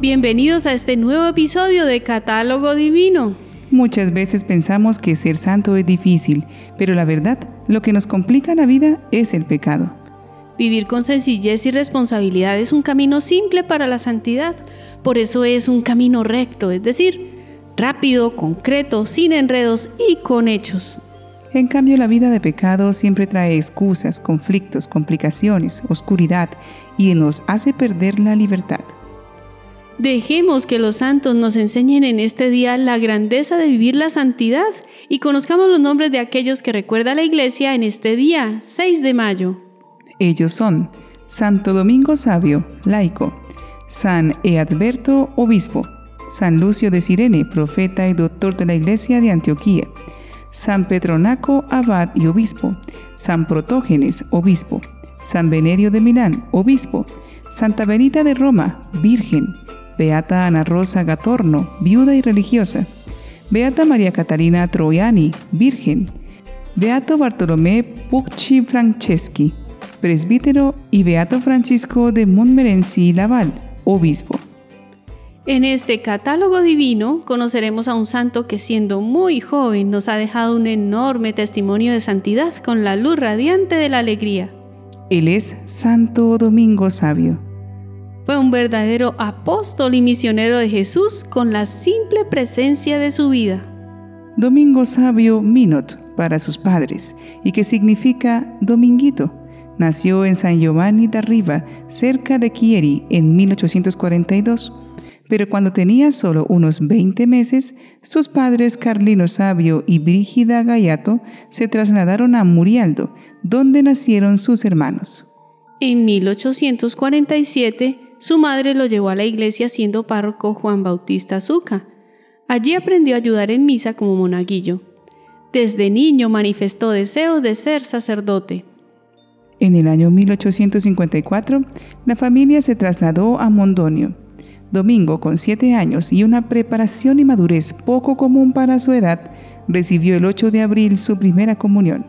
Bienvenidos a este nuevo episodio de Catálogo Divino. Muchas veces pensamos que ser santo es difícil, pero la verdad, lo que nos complica la vida es el pecado. Vivir con sencillez y responsabilidad es un camino simple para la santidad, por eso es un camino recto, es decir, rápido, concreto, sin enredos y con hechos. En cambio, la vida de pecado siempre trae excusas, conflictos, complicaciones, oscuridad y nos hace perder la libertad. Dejemos que los santos nos enseñen en este día la grandeza de vivir la santidad y conozcamos los nombres de aquellos que recuerda la iglesia en este día, 6 de mayo. Ellos son Santo Domingo Sabio, laico, San Eadberto, obispo, San Lucio de Sirene, profeta y doctor de la iglesia de Antioquía, San Petronaco, abad y obispo, San Protógenes, obispo, San Venerio de Milán, obispo, Santa Benita de Roma, virgen, Beata Ana Rosa Gatorno, viuda y religiosa. Beata María Catalina Troiani, virgen. Beato Bartolomé Pucci Franceschi, presbítero. Y Beato Francisco de Montmorency Laval, obispo. En este catálogo divino conoceremos a un santo que siendo muy joven nos ha dejado un enorme testimonio de santidad con la luz radiante de la alegría. Él es Santo Domingo Sabio. Fue un verdadero apóstol y misionero de Jesús con la simple presencia de su vida. Domingo Sabio Minot para sus padres y que significa Dominguito. Nació en San Giovanni d'Arriva, cerca de Chieri, en 1842. Pero cuando tenía solo unos 20 meses, sus padres Carlino Sabio y Brígida Gayato se trasladaron a Murialdo, donde nacieron sus hermanos. En 1847, su madre lo llevó a la iglesia siendo párroco Juan Bautista Azúcar. Allí aprendió a ayudar en misa como monaguillo. Desde niño manifestó deseos de ser sacerdote. En el año 1854, la familia se trasladó a Mondonio. Domingo, con siete años y una preparación y madurez poco común para su edad, recibió el 8 de abril su primera comunión.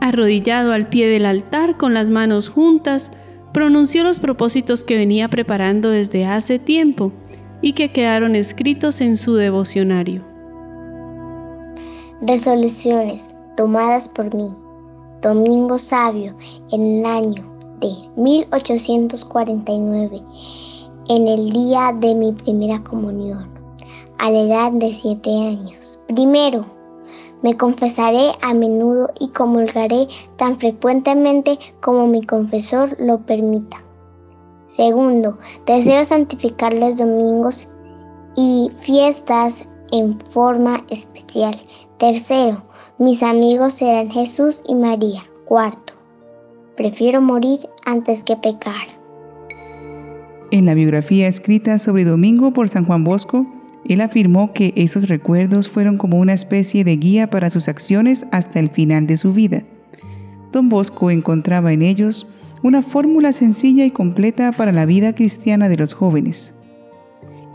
Arrodillado al pie del altar con las manos juntas, pronunció los propósitos que venía preparando desde hace tiempo y que quedaron escritos en su devocionario. Resoluciones tomadas por mí. Domingo Sabio, en el año de 1849, en el día de mi primera comunión, a la edad de siete años. Primero, me confesaré a menudo y comulgaré tan frecuentemente como mi confesor lo permita. Segundo, deseo santificar los domingos y fiestas en forma especial. Tercero, mis amigos serán Jesús y María. Cuarto, prefiero morir antes que pecar. En la biografía escrita sobre Domingo por San Juan Bosco, él afirmó que esos recuerdos fueron como una especie de guía para sus acciones hasta el final de su vida. Don Bosco encontraba en ellos una fórmula sencilla y completa para la vida cristiana de los jóvenes.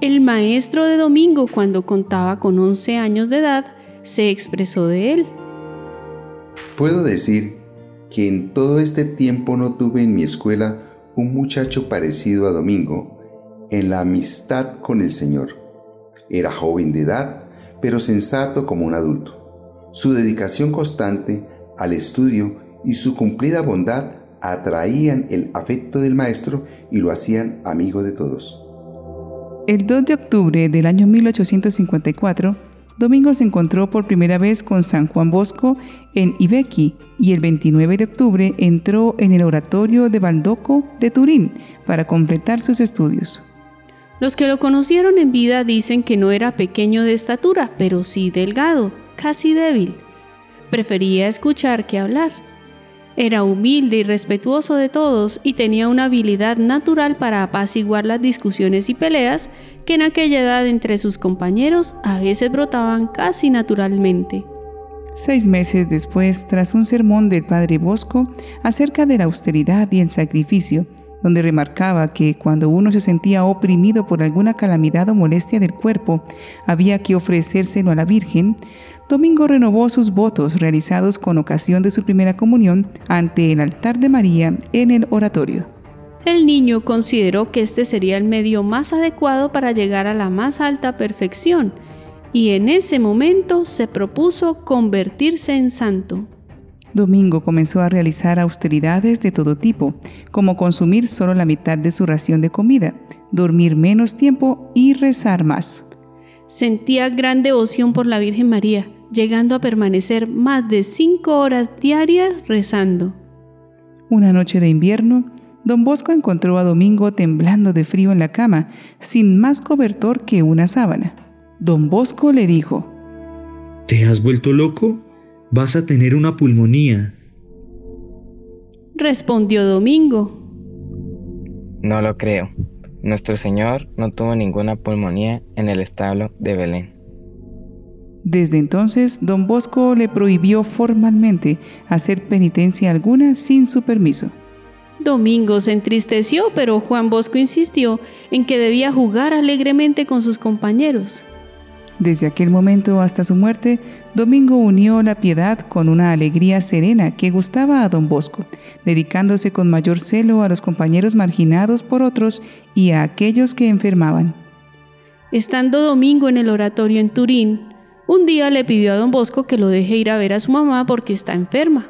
El maestro de Domingo, cuando contaba con 11 años de edad, se expresó de él. Puedo decir que en todo este tiempo no tuve en mi escuela un muchacho parecido a Domingo en la amistad con el Señor. Era joven de edad, pero sensato como un adulto. Su dedicación constante al estudio y su cumplida bondad atraían el afecto del maestro y lo hacían amigo de todos. El 2 de octubre del año 1854, Domingo se encontró por primera vez con San Juan Bosco en Ibequi y el 29 de octubre entró en el oratorio de Baldoco de Turín para completar sus estudios. Los que lo conocieron en vida dicen que no era pequeño de estatura, pero sí delgado, casi débil. Prefería escuchar que hablar. Era humilde y respetuoso de todos y tenía una habilidad natural para apaciguar las discusiones y peleas que en aquella edad entre sus compañeros a veces brotaban casi naturalmente. Seis meses después, tras un sermón del padre Bosco acerca de la austeridad y el sacrificio, donde remarcaba que cuando uno se sentía oprimido por alguna calamidad o molestia del cuerpo, había que ofrecérselo a la Virgen, Domingo renovó sus votos realizados con ocasión de su primera comunión ante el altar de María en el oratorio. El niño consideró que este sería el medio más adecuado para llegar a la más alta perfección y en ese momento se propuso convertirse en santo. Domingo comenzó a realizar austeridades de todo tipo, como consumir solo la mitad de su ración de comida, dormir menos tiempo y rezar más. Sentía gran devoción por la Virgen María, llegando a permanecer más de cinco horas diarias rezando. Una noche de invierno, Don Bosco encontró a Domingo temblando de frío en la cama, sin más cobertor que una sábana. Don Bosco le dijo, ¿Te has vuelto loco? Vas a tener una pulmonía. Respondió Domingo. No lo creo. Nuestro Señor no tuvo ninguna pulmonía en el establo de Belén. Desde entonces, don Bosco le prohibió formalmente hacer penitencia alguna sin su permiso. Domingo se entristeció, pero Juan Bosco insistió en que debía jugar alegremente con sus compañeros. Desde aquel momento hasta su muerte, Domingo unió la piedad con una alegría serena que gustaba a don Bosco, dedicándose con mayor celo a los compañeros marginados por otros y a aquellos que enfermaban. Estando Domingo en el oratorio en Turín, un día le pidió a don Bosco que lo deje ir a ver a su mamá porque está enferma.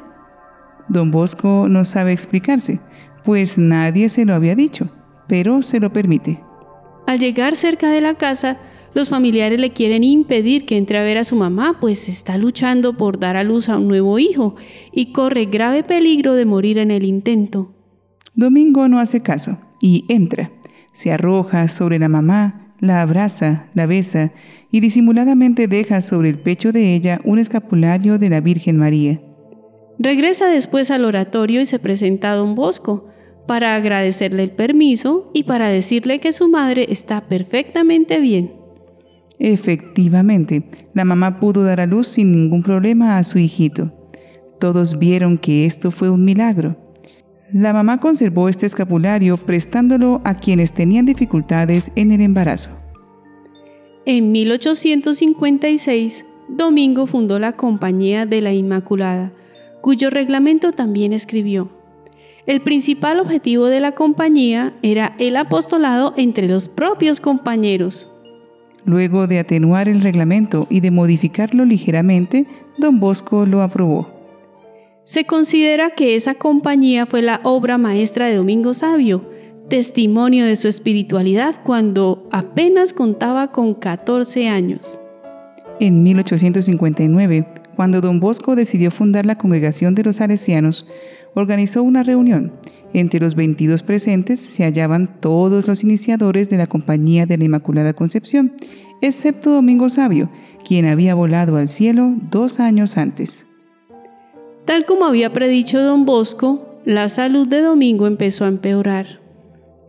Don Bosco no sabe explicarse, pues nadie se lo había dicho, pero se lo permite. Al llegar cerca de la casa, los familiares le quieren impedir que entre a ver a su mamá, pues está luchando por dar a luz a un nuevo hijo y corre grave peligro de morir en el intento. Domingo no hace caso y entra. Se arroja sobre la mamá, la abraza, la besa y disimuladamente deja sobre el pecho de ella un escapulario de la Virgen María. Regresa después al oratorio y se presenta a don Bosco para agradecerle el permiso y para decirle que su madre está perfectamente bien. Efectivamente, la mamá pudo dar a luz sin ningún problema a su hijito. Todos vieron que esto fue un milagro. La mamá conservó este escapulario prestándolo a quienes tenían dificultades en el embarazo. En 1856, Domingo fundó la Compañía de la Inmaculada, cuyo reglamento también escribió. El principal objetivo de la compañía era el apostolado entre los propios compañeros. Luego de atenuar el reglamento y de modificarlo ligeramente, don Bosco lo aprobó. Se considera que esa compañía fue la obra maestra de Domingo Sabio, testimonio de su espiritualidad cuando apenas contaba con 14 años. En 1859, cuando don Bosco decidió fundar la Congregación de los Salesianos, organizó una reunión. Entre los 22 presentes se hallaban todos los iniciadores de la Compañía de la Inmaculada Concepción, excepto Domingo Sabio, quien había volado al cielo dos años antes. Tal como había predicho don Bosco, la salud de Domingo empezó a empeorar.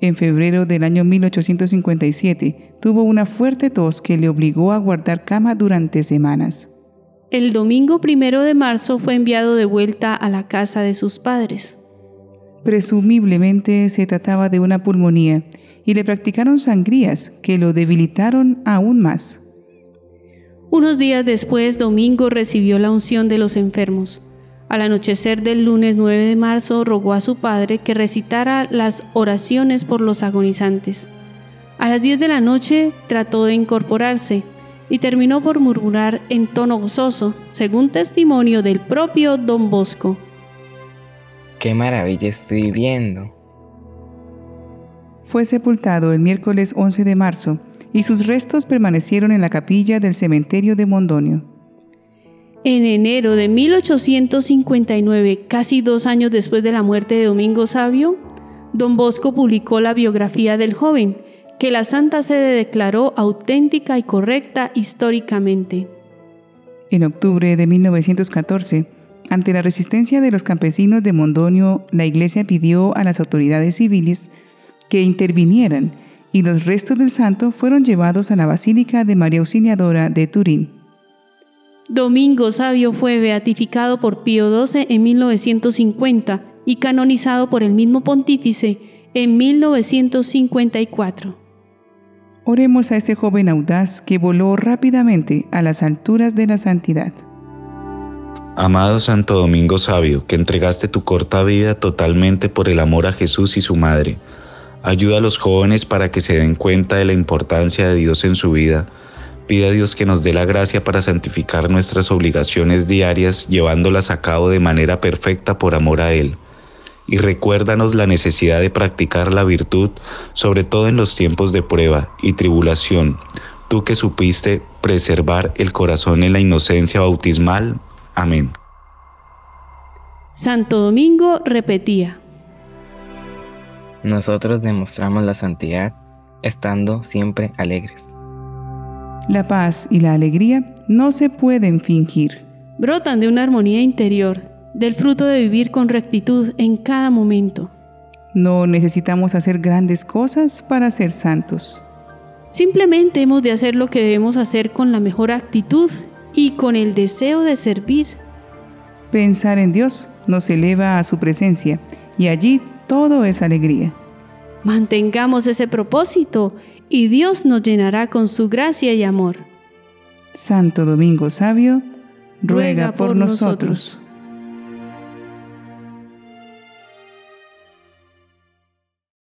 En febrero del año 1857 tuvo una fuerte tos que le obligó a guardar cama durante semanas. El domingo primero de marzo fue enviado de vuelta a la casa de sus padres. Presumiblemente se trataba de una pulmonía y le practicaron sangrías que lo debilitaron aún más. Unos días después, Domingo recibió la unción de los enfermos. Al anochecer del lunes 9 de marzo, rogó a su padre que recitara las oraciones por los agonizantes. A las 10 de la noche trató de incorporarse, y terminó por murmurar en tono gozoso, según testimonio del propio don Bosco. ¡Qué maravilla estoy viendo! Fue sepultado el miércoles 11 de marzo y sus restos permanecieron en la capilla del cementerio de Mondonio. En enero de 1859, casi dos años después de la muerte de Domingo Sabio, don Bosco publicó la biografía del joven, que la Santa Sede declaró auténtica y correcta históricamente. En octubre de 1914, ante la resistencia de los campesinos de Mondonio, la Iglesia pidió a las autoridades civiles que intervinieran y los restos del santo fueron llevados a la Basílica de María Auxiliadora de Turín. Domingo Sabio fue beatificado por Pío XII en 1950 y canonizado por el mismo pontífice en 1954. Oremos a este joven audaz que voló rápidamente a las alturas de la santidad. Amado Santo Domingo Sabio, que entregaste tu corta vida totalmente por el amor a Jesús y su Madre, ayuda a los jóvenes para que se den cuenta de la importancia de Dios en su vida. Pide a Dios que nos dé la gracia para santificar nuestras obligaciones diarias, llevándolas a cabo de manera perfecta por amor a Él. Y recuérdanos la necesidad de practicar la virtud, sobre todo en los tiempos de prueba y tribulación, tú que supiste preservar el corazón en la inocencia bautismal. Amén. Santo Domingo repetía. Nosotros demostramos la santidad estando siempre alegres. La paz y la alegría no se pueden fingir. Brotan de una armonía interior, del fruto de vivir con rectitud en cada momento. No necesitamos hacer grandes cosas para ser santos. Simplemente hemos de hacer lo que debemos hacer con la mejor actitud y con el deseo de servir. Pensar en Dios nos eleva a su presencia y allí todo es alegría. Mantengamos ese propósito y Dios nos llenará con su gracia y amor. Santo Domingo Sabio, ruega, por, nosotros.